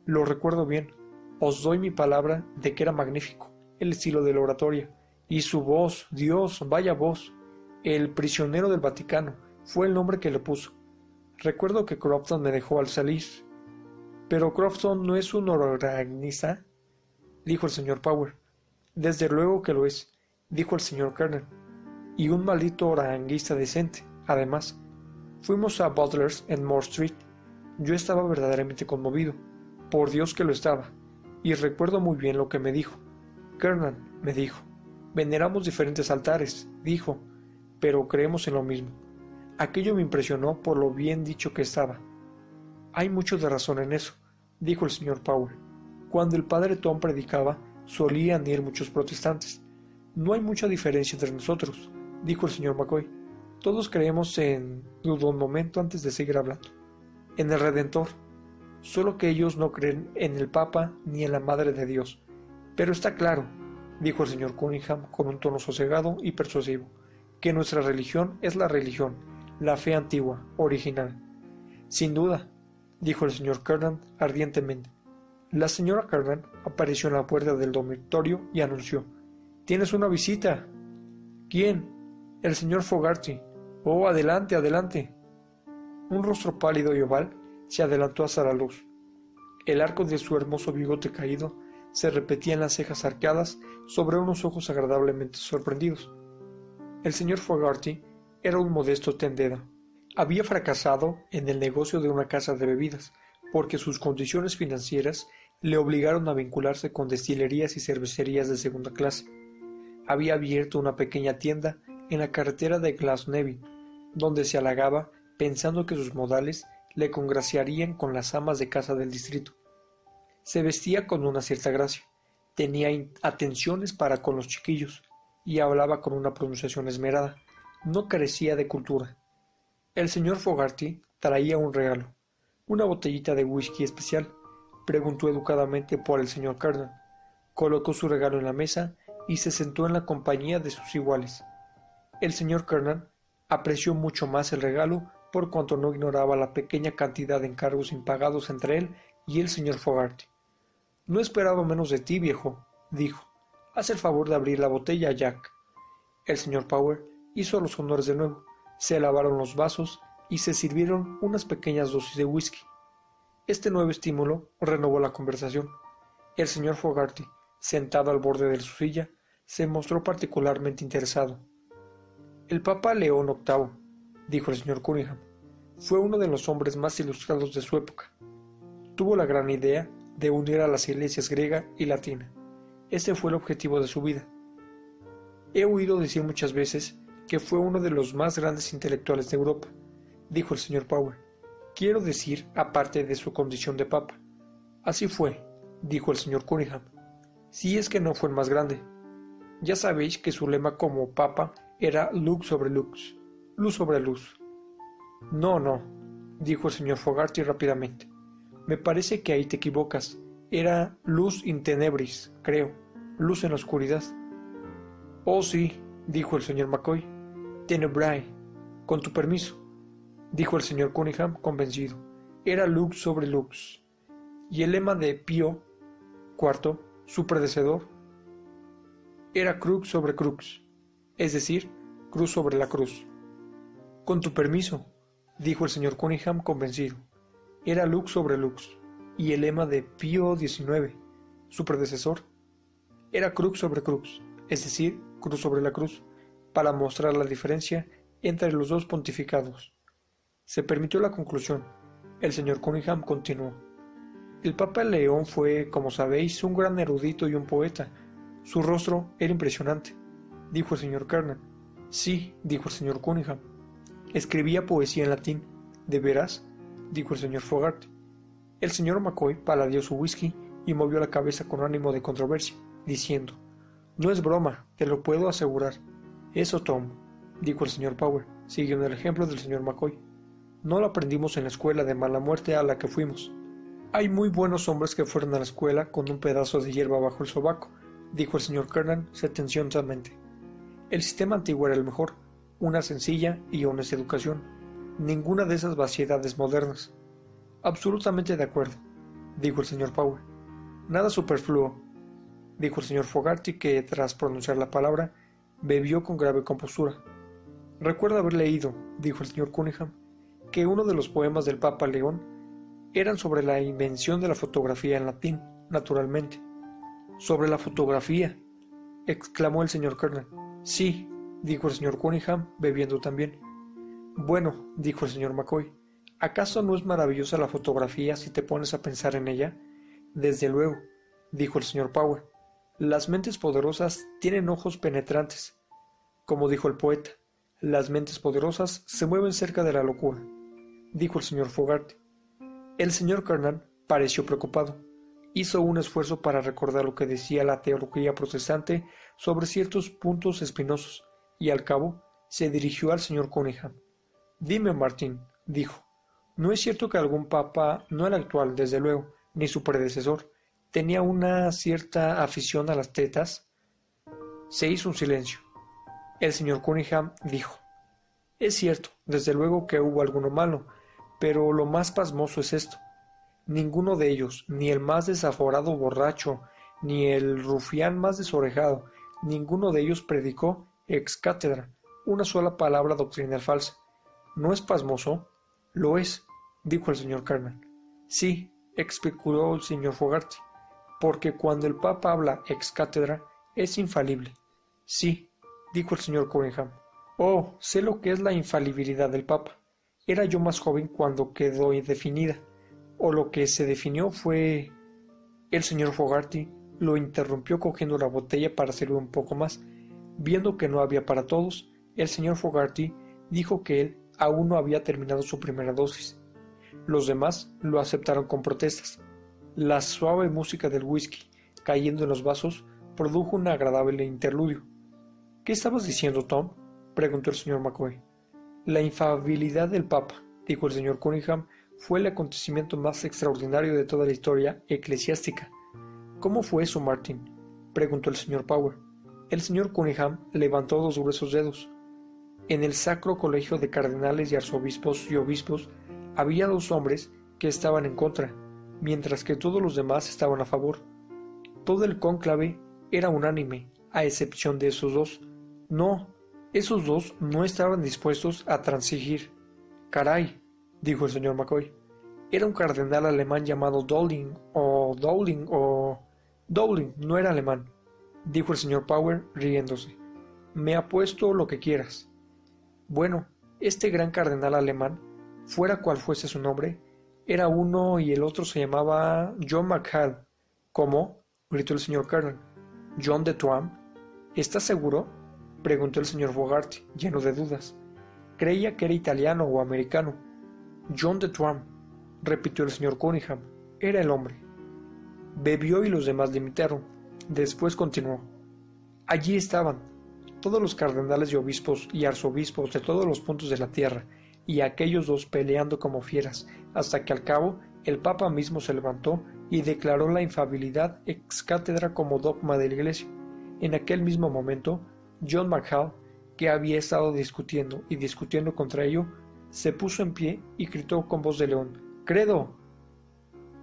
Lo recuerdo bien. Os doy mi palabra de que era magnífico, el estilo de la oratoria y su voz, Dios, vaya voz. El prisionero del Vaticano fue el nombre que le puso. Recuerdo que Crofton me dejó al salir. Pero Crofton no es un organista, dijo el señor Power. Desde luego que lo es, dijo el señor Kerner. Y un maldito oranguista decente, además. Fuimos a Butler's en Moore Street. Yo estaba verdaderamente conmovido. Por Dios que lo estaba. Y recuerdo muy bien lo que me dijo. Kernan me dijo. Veneramos diferentes altares, dijo, pero creemos en lo mismo. Aquello me impresionó por lo bien dicho que estaba. Hay mucho de razón en eso, dijo el señor Powell. Cuando el padre Tom predicaba, solían ir muchos protestantes. No hay mucha diferencia entre nosotros, dijo el señor McCoy. Todos creemos en. dudó un momento antes de seguir hablando. En el Redentor. Solo que ellos no creen en el Papa ni en la Madre de Dios. Pero está claro, dijo el señor Cunningham con un tono sosegado y persuasivo, que nuestra religión es la religión, la fe antigua, original. Sin duda, dijo el señor Kernan ardientemente. La señora Kernan apareció en la puerta del dormitorio y anunció: Tienes una visita. ¿Quién? El señor Fogarty. Oh, adelante, adelante. Un rostro pálido y oval se adelantó hasta la luz. El arco de su hermoso bigote caído se repetían las cejas arqueadas sobre unos ojos agradablemente sorprendidos. El señor Fogarty era un modesto tendero. Había fracasado en el negocio de una casa de bebidas, porque sus condiciones financieras le obligaron a vincularse con destilerías y cervecerías de segunda clase. Había abierto una pequeña tienda en la carretera de Glasnevin, donde se halagaba pensando que sus modales le congraciarían con las amas de casa del distrito. Se vestía con una cierta gracia, tenía atenciones para con los chiquillos y hablaba con una pronunciación esmerada. No carecía de cultura. El señor Fogarty traía un regalo, una botellita de whisky especial. Preguntó educadamente por el señor Carnan. colocó su regalo en la mesa y se sentó en la compañía de sus iguales. El señor Kernan apreció mucho más el regalo por cuanto no ignoraba la pequeña cantidad de encargos impagados entre él y el señor Fogarty. No esperaba menos de ti, viejo, dijo. Haz el favor de abrir la botella, Jack. El señor Power hizo los honores de nuevo. Se lavaron los vasos y se sirvieron unas pequeñas dosis de whisky. Este nuevo estímulo renovó la conversación. El señor Fogarty, sentado al borde de su silla, se mostró particularmente interesado. El Papa León VIII, dijo el señor Cunningham, fue uno de los hombres más ilustrados de su época. Tuvo la gran idea de unir a las iglesias griega y latina. Ese fue el objetivo de su vida. He oído decir muchas veces que fue uno de los más grandes intelectuales de Europa, dijo el señor Power. Quiero decir, aparte de su condición de papa. Así fue, dijo el señor Cunningham. Si es que no fue el más grande. Ya sabéis que su lema como papa era lux sobre lux, luz sobre luz. No, no, dijo el señor Fogarty rápidamente. Me parece que ahí te equivocas. Era luz in tenebris, creo, luz en la oscuridad. Oh, sí, dijo el señor McCoy. Tenebrae, con tu permiso, dijo el señor Cunningham convencido. Era lux sobre lux. Y el lema de Pío IV, su predecedor, era crux sobre crux, es decir, cruz sobre la cruz. Con tu permiso, dijo el señor Cunningham convencido era lux sobre lux, y el lema de Pío XIX, su predecesor, era crux sobre crux, es decir, cruz sobre la cruz, para mostrar la diferencia entre los dos pontificados. Se permitió la conclusión. El señor Cunningham continuó. El Papa León fue, como sabéis, un gran erudito y un poeta. Su rostro era impresionante, dijo el señor Kernan. Sí, dijo el señor Cunningham. Escribía poesía en latín. ¿De veras? Dijo el señor Fogarty. El señor McCoy paladió su whisky y movió la cabeza con ánimo de controversia, diciendo No es broma, te lo puedo asegurar. Eso, Tom, dijo el señor Power, siguiendo el ejemplo del señor McCoy. No lo aprendimos en la escuela de mala muerte a la que fuimos. Hay muy buenos hombres que fueron a la escuela con un pedazo de hierba bajo el sobaco, dijo el señor Kernan sentenciosamente. El sistema antiguo era el mejor, una sencilla y honesta educación, ninguna de esas vaciedades modernas. Absolutamente de acuerdo, dijo el señor Power. Nada superfluo, dijo el señor Fogarty, que tras pronunciar la palabra, bebió con grave compostura. Recuerdo haber leído, dijo el señor Cunningham, que uno de los poemas del Papa León eran sobre la invención de la fotografía en latín, naturalmente. Sobre la fotografía, exclamó el señor Kernan. Sí, dijo el señor Cunningham, bebiendo también. Bueno, dijo el señor McCoy, ¿acaso no es maravillosa la fotografía si te pones a pensar en ella? Desde luego, dijo el señor Power. Las mentes poderosas tienen ojos penetrantes. Como dijo el poeta, las mentes poderosas se mueven cerca de la locura, dijo el señor Fogarty. El señor Kernan pareció preocupado. Hizo un esfuerzo para recordar lo que decía la teología protestante sobre ciertos puntos espinosos, y al cabo se dirigió al señor Cunningham. Dime, Martín, dijo, ¿no es cierto que algún papa, no el actual, desde luego, ni su predecesor, tenía una cierta afición a las tetas? Se hizo un silencio. El señor Cunningham dijo, Es cierto, desde luego que hubo alguno malo, pero lo más pasmoso es esto. Ninguno de ellos, ni el más desaforado borracho, ni el rufián más desorejado, ninguno de ellos predicó ex cátedra una sola palabra doctrinal falsa. ¿No es pasmoso? Lo es, dijo el señor Carmen. Sí, explicó el señor Fogarty, porque cuando el Papa habla ex cátedra es infalible. Sí, dijo el señor Cunningham. Oh, sé lo que es la infalibilidad del Papa. Era yo más joven cuando quedó indefinida, o lo que se definió fue. El señor Fogarty lo interrumpió cogiendo la botella para servir un poco más. Viendo que no había para todos, el señor Fogarty dijo que él aún no había terminado su primera dosis. Los demás lo aceptaron con protestas. La suave música del whisky cayendo en los vasos produjo un agradable interludio. ¿Qué estabas diciendo, Tom? preguntó el señor McCoy. La infabilidad del Papa, dijo el señor Cunningham, fue el acontecimiento más extraordinario de toda la historia eclesiástica. ¿Cómo fue eso, Martin? preguntó el señor Power. El señor Cunningham levantó dos gruesos dedos. En el Sacro Colegio de Cardenales y Arzobispos y Obispos había dos hombres que estaban en contra, mientras que todos los demás estaban a favor. Todo el cónclave era unánime, a excepción de esos dos. No, esos dos no estaban dispuestos a transigir. Caray, dijo el señor McCoy. Era un cardenal alemán llamado Dowling, o Dowling, o... Dowling, no era alemán, dijo el señor Power riéndose. Me apuesto lo que quieras. Bueno, este gran cardenal alemán, fuera cual fuese su nombre, era uno y el otro se llamaba John McHale. ¿Cómo? gritó el señor Kernan. ¿John de Tuam? ¿Estás seguro? preguntó el señor Fogarty, lleno de dudas. Creía que era italiano o americano. John de Tuam, repitió el señor Cunningham. Era el hombre. Bebió y los demás le imitaron. Después continuó. Allí estaban, todos los cardenales y obispos y arzobispos de todos los puntos de la tierra, y aquellos dos peleando como fieras, hasta que al cabo el Papa mismo se levantó y declaró la infabilidad ex cátedra como dogma de la Iglesia. En aquel mismo momento, John McHale, que había estado discutiendo y discutiendo contra ello, se puso en pie y gritó con voz de león: Credo.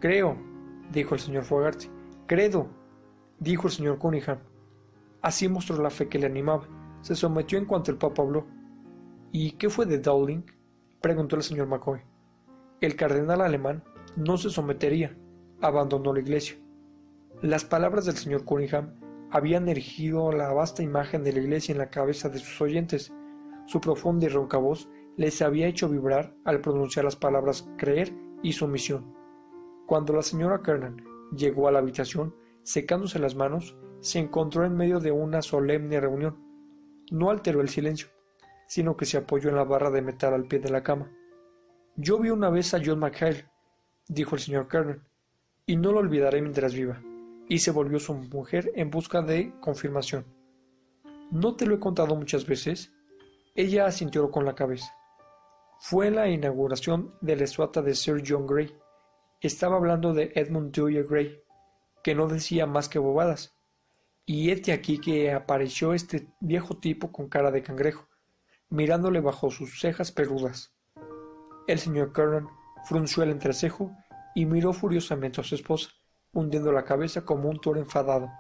Creo, dijo el señor Fogarty. Credo, dijo el señor Cunningham. Así mostró la fe que le animaba. Se sometió en cuanto el Papa habló. ¿Y qué fue de Dowling? preguntó el señor McCoy. El cardenal alemán no se sometería, abandonó la iglesia. Las palabras del señor Cunningham habían erigido la vasta imagen de la iglesia en la cabeza de sus oyentes. Su profunda y ronca voz les había hecho vibrar al pronunciar las palabras creer y sumisión. Cuando la señora Kernan llegó a la habitación, secándose las manos, se encontró en medio de una solemne reunión. No alteró el silencio sino que se apoyó en la barra de metal al pie de la cama. Yo vi una vez a John McHale, dijo el señor Kernan, y no lo olvidaré mientras viva. Y se volvió su mujer en busca de confirmación. ¿No te lo he contado muchas veces? Ella asintió con la cabeza. Fue la inauguración de la estatua de Sir John Gray. Estaba hablando de Edmund Dewey Gray, que no decía más que bobadas. Y este aquí que apareció este viejo tipo con cara de cangrejo, mirándole bajo sus cejas peludas. El señor Kernan frunció el entrecejo y miró furiosamente a su esposa, hundiendo la cabeza como un toro enfadado.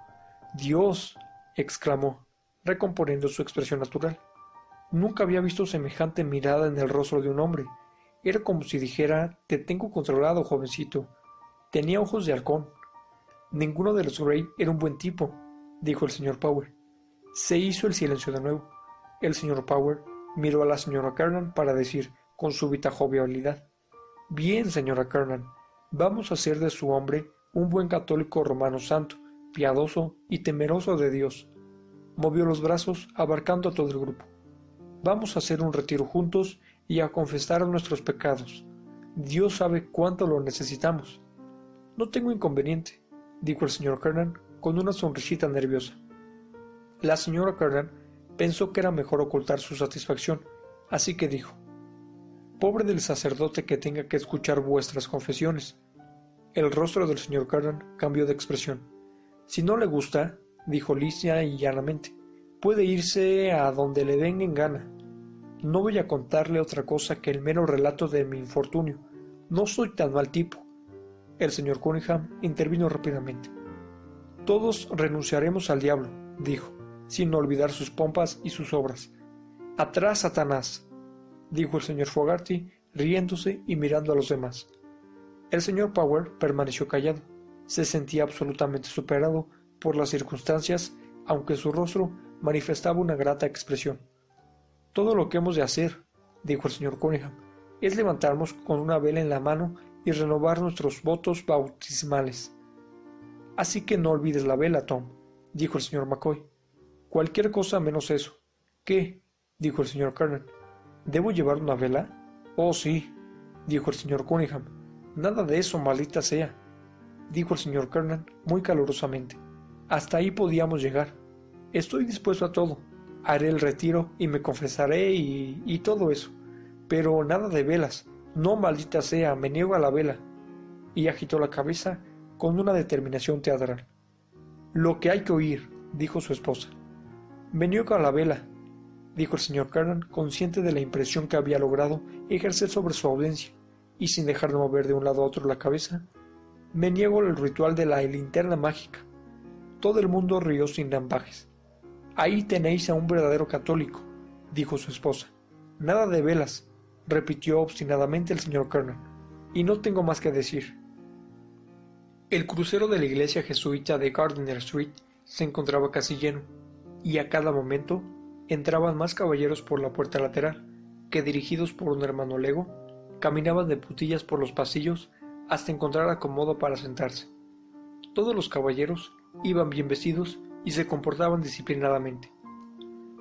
Dios. exclamó, recomponiendo su expresión natural. Nunca había visto semejante mirada en el rostro de un hombre. Era como si dijera Te tengo controlado, jovencito. Tenía ojos de halcón. Ninguno de los Grey era un buen tipo, dijo el señor Power. Se hizo el silencio de nuevo. El señor Power Miró a la señora Kernan para decir, con súbita jovialidad, Bien, señora Kernan, vamos a hacer de su hombre un buen católico romano santo, piadoso y temeroso de Dios. Movió los brazos, abarcando a todo el grupo. Vamos a hacer un retiro juntos y a confesar nuestros pecados. Dios sabe cuánto lo necesitamos. No tengo inconveniente, dijo el señor Kernan con una sonrisita nerviosa. La señora Kernan pensó que era mejor ocultar su satisfacción, así que dijo, Pobre del sacerdote que tenga que escuchar vuestras confesiones. El rostro del señor Carnan cambió de expresión. Si no le gusta, dijo lisa y llanamente, puede irse a donde le den en gana. No voy a contarle otra cosa que el mero relato de mi infortunio. No soy tan mal tipo. El señor Cunningham intervino rápidamente. Todos renunciaremos al diablo, dijo sin olvidar sus pompas y sus obras. Atrás, Satanás, dijo el señor Fogarty, riéndose y mirando a los demás. El señor Power permaneció callado. Se sentía absolutamente superado por las circunstancias, aunque su rostro manifestaba una grata expresión. Todo lo que hemos de hacer, dijo el señor Cunningham, es levantarnos con una vela en la mano y renovar nuestros votos bautismales. Así que no olvides la vela, Tom, dijo el señor McCoy. Cualquier cosa menos eso. ¿Qué? dijo el señor Kernan. ¿Debo llevar una vela? Oh, sí, dijo el señor Cunningham. Nada de eso, maldita sea, dijo el señor Kernan muy calurosamente. Hasta ahí podíamos llegar. Estoy dispuesto a todo. Haré el retiro y me confesaré y, y todo eso. Pero nada de velas. No, maldita sea, me niego a la vela. Y agitó la cabeza con una determinación teatral. Lo que hay que oír, dijo su esposa. Venió con la vela, dijo el señor Kernan, consciente de la impresión que había logrado ejercer sobre su audiencia, y sin dejar de mover de un lado a otro la cabeza. Me niego al ritual de la linterna mágica. Todo el mundo rió sin lambajes. Ahí tenéis a un verdadero católico, dijo su esposa. Nada de velas, repitió obstinadamente el señor Kernan, y no tengo más que decir. El crucero de la iglesia jesuita de Gardiner Street se encontraba casi lleno, y a cada momento entraban más caballeros por la puerta lateral, que dirigidos por un hermano lego, caminaban de putillas por los pasillos hasta encontrar acomodo para sentarse. Todos los caballeros iban bien vestidos y se comportaban disciplinadamente.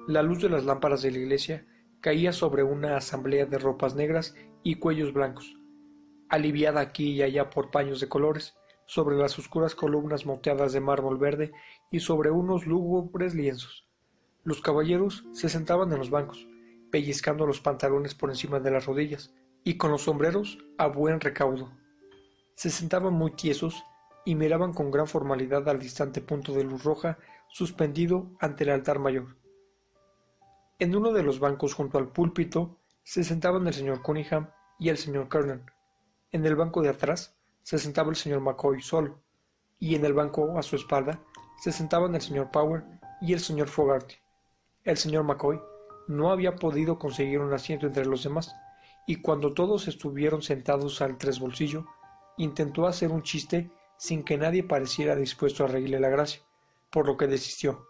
La luz de las lámparas de la iglesia caía sobre una asamblea de ropas negras y cuellos blancos, aliviada aquí y allá por paños de colores, sobre las oscuras columnas moteadas de mármol verde y sobre unos lúgubres lienzos. Los caballeros se sentaban en los bancos, pellizcando los pantalones por encima de las rodillas, y con los sombreros a buen recaudo. Se sentaban muy tiesos y miraban con gran formalidad al distante punto de luz roja suspendido ante el altar mayor. En uno de los bancos junto al púlpito se sentaban el señor Cunningham y el señor Kernan. En el banco de atrás se sentaba el señor McCoy solo, y en el banco a su espalda se sentaban el señor Power y el señor Fogarty. El señor McCoy no había podido conseguir un asiento entre los demás, y cuando todos estuvieron sentados al tres bolsillo, intentó hacer un chiste sin que nadie pareciera dispuesto a reírle la gracia, por lo que desistió.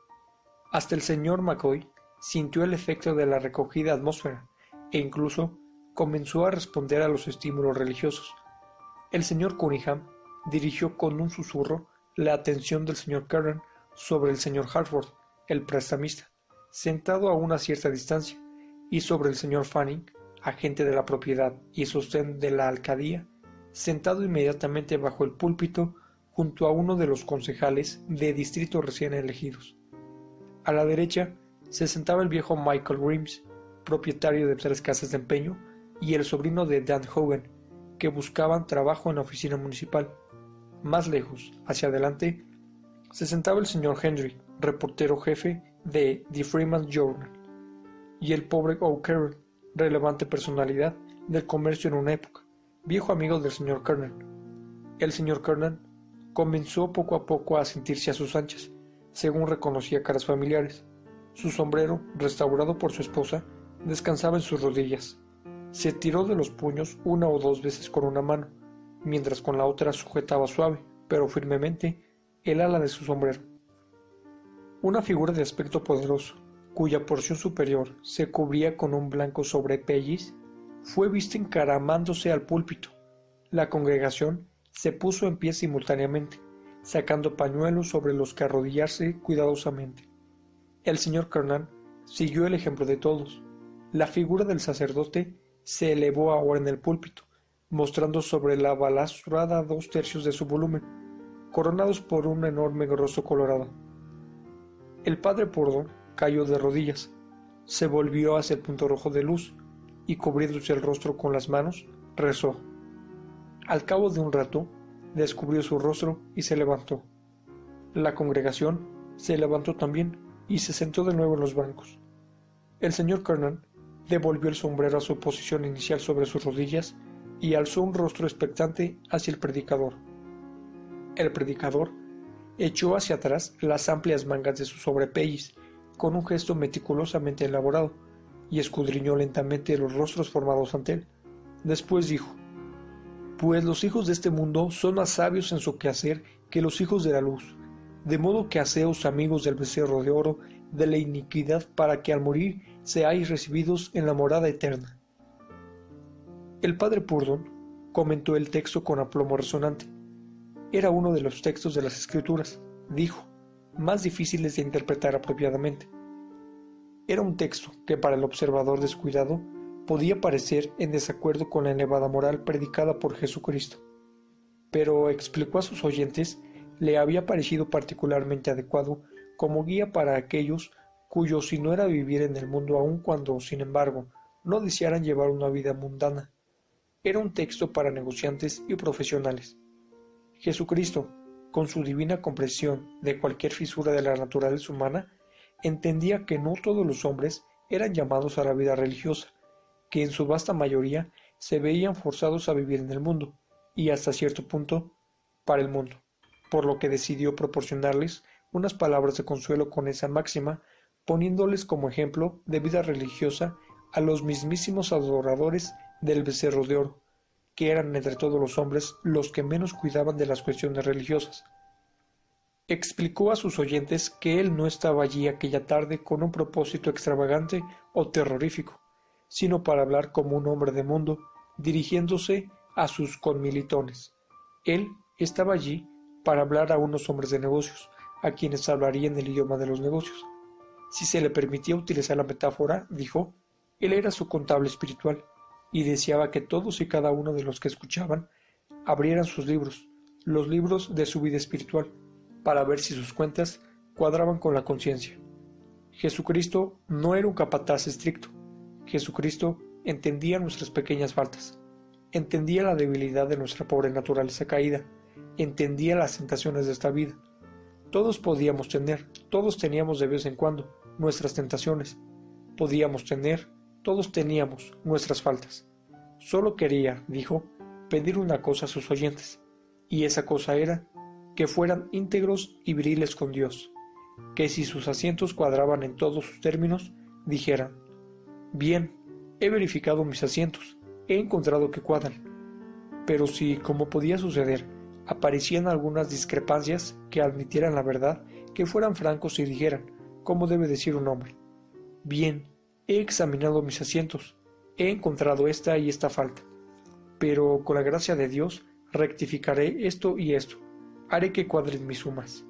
Hasta el señor McCoy sintió el efecto de la recogida atmósfera, e incluso comenzó a responder a los estímulos religiosos, el señor Cunningham dirigió con un susurro la atención del señor Kernan sobre el señor Hartford, el prestamista, sentado a una cierta distancia, y sobre el señor Fanning, agente de la propiedad y sostén de la alcaldía, sentado inmediatamente bajo el púlpito junto a uno de los concejales de distrito recién elegidos. A la derecha se sentaba el viejo Michael Grimes, propietario de tres casas de empeño, y el sobrino de Dan Hogan, que buscaban trabajo en la oficina municipal. Más lejos, hacia adelante, se sentaba el señor Henry, reportero jefe de The Freeman Journal, y el pobre O'Carroll, relevante personalidad del comercio en una época, viejo amigo del señor Kernan. El señor Kernan comenzó poco a poco a sentirse a sus anchas, según reconocía caras familiares. Su sombrero, restaurado por su esposa, descansaba en sus rodillas. Se tiró de los puños una o dos veces con una mano, mientras con la otra sujetaba suave, pero firmemente, el ala de su sombrero. Una figura de aspecto poderoso, cuya porción superior se cubría con un blanco sobrepelliz, fue vista encaramándose al púlpito. La congregación se puso en pie simultáneamente, sacando pañuelos sobre los que arrodillarse cuidadosamente. El señor Kernan siguió el ejemplo de todos. La figura del sacerdote se elevó ahora en el púlpito, mostrando sobre la balustrada dos tercios de su volumen, coronados por un enorme rostro colorado. El padre Pordo cayó de rodillas, se volvió hacia el punto rojo de luz y cubriéndose el rostro con las manos, rezó. Al cabo de un rato, descubrió su rostro y se levantó. La congregación se levantó también y se sentó de nuevo en los bancos. El señor Kernan devolvió el sombrero a su posición inicial sobre sus rodillas y alzó un rostro expectante hacia el predicador. El predicador echó hacia atrás las amplias mangas de su sobrepelliz con un gesto meticulosamente elaborado y escudriñó lentamente los rostros formados ante él. Después dijo, Pues los hijos de este mundo son más sabios en su quehacer que los hijos de la luz, de modo que haceos amigos del becerro de oro de la iniquidad para que al morir seáis recibidos en la morada eterna. El padre Purdon comentó el texto con aplomo resonante. Era uno de los textos de las escrituras, dijo, más difíciles de interpretar apropiadamente. Era un texto que para el observador descuidado podía parecer en desacuerdo con la elevada moral predicada por Jesucristo. Pero explicó a sus oyentes le había parecido particularmente adecuado como guía para aquellos cuyo si no era vivir en el mundo aun cuando, sin embargo, no desearan llevar una vida mundana. Era un texto para negociantes y profesionales. Jesucristo, con su divina comprensión de cualquier fisura de la naturaleza humana, entendía que no todos los hombres eran llamados a la vida religiosa, que en su vasta mayoría se veían forzados a vivir en el mundo, y hasta cierto punto, para el mundo, por lo que decidió proporcionarles unas palabras de consuelo con esa máxima, poniéndoles como ejemplo de vida religiosa a los mismísimos adoradores del becerro de oro, que eran entre todos los hombres los que menos cuidaban de las cuestiones religiosas. Explicó a sus oyentes que él no estaba allí aquella tarde con un propósito extravagante o terrorífico, sino para hablar como un hombre de mundo, dirigiéndose a sus conmilitones. Él estaba allí para hablar a unos hombres de negocios, a quienes hablaría en el idioma de los negocios. Si se le permitía utilizar la metáfora, dijo, él era su contable espiritual, y deseaba que todos y cada uno de los que escuchaban abrieran sus libros, los libros de su vida espiritual, para ver si sus cuentas cuadraban con la conciencia. Jesucristo no era un capataz estricto. Jesucristo entendía nuestras pequeñas faltas, entendía la debilidad de nuestra pobre naturaleza caída, entendía las tentaciones de esta vida. Todos podíamos tener, todos teníamos de vez en cuando nuestras tentaciones, podíamos tener todos teníamos nuestras faltas. Solo quería, dijo, pedir una cosa a sus oyentes, y esa cosa era que fueran íntegros y viriles con Dios, que si sus asientos cuadraban en todos sus términos, dijeran, bien, he verificado mis asientos, he encontrado que cuadran, pero si, como podía suceder, aparecían algunas discrepancias que admitieran la verdad, que fueran francos y dijeran, como debe decir un hombre, bien, He examinado mis asientos, he encontrado esta y esta falta, pero con la gracia de Dios rectificaré esto y esto, haré que cuadren mis sumas.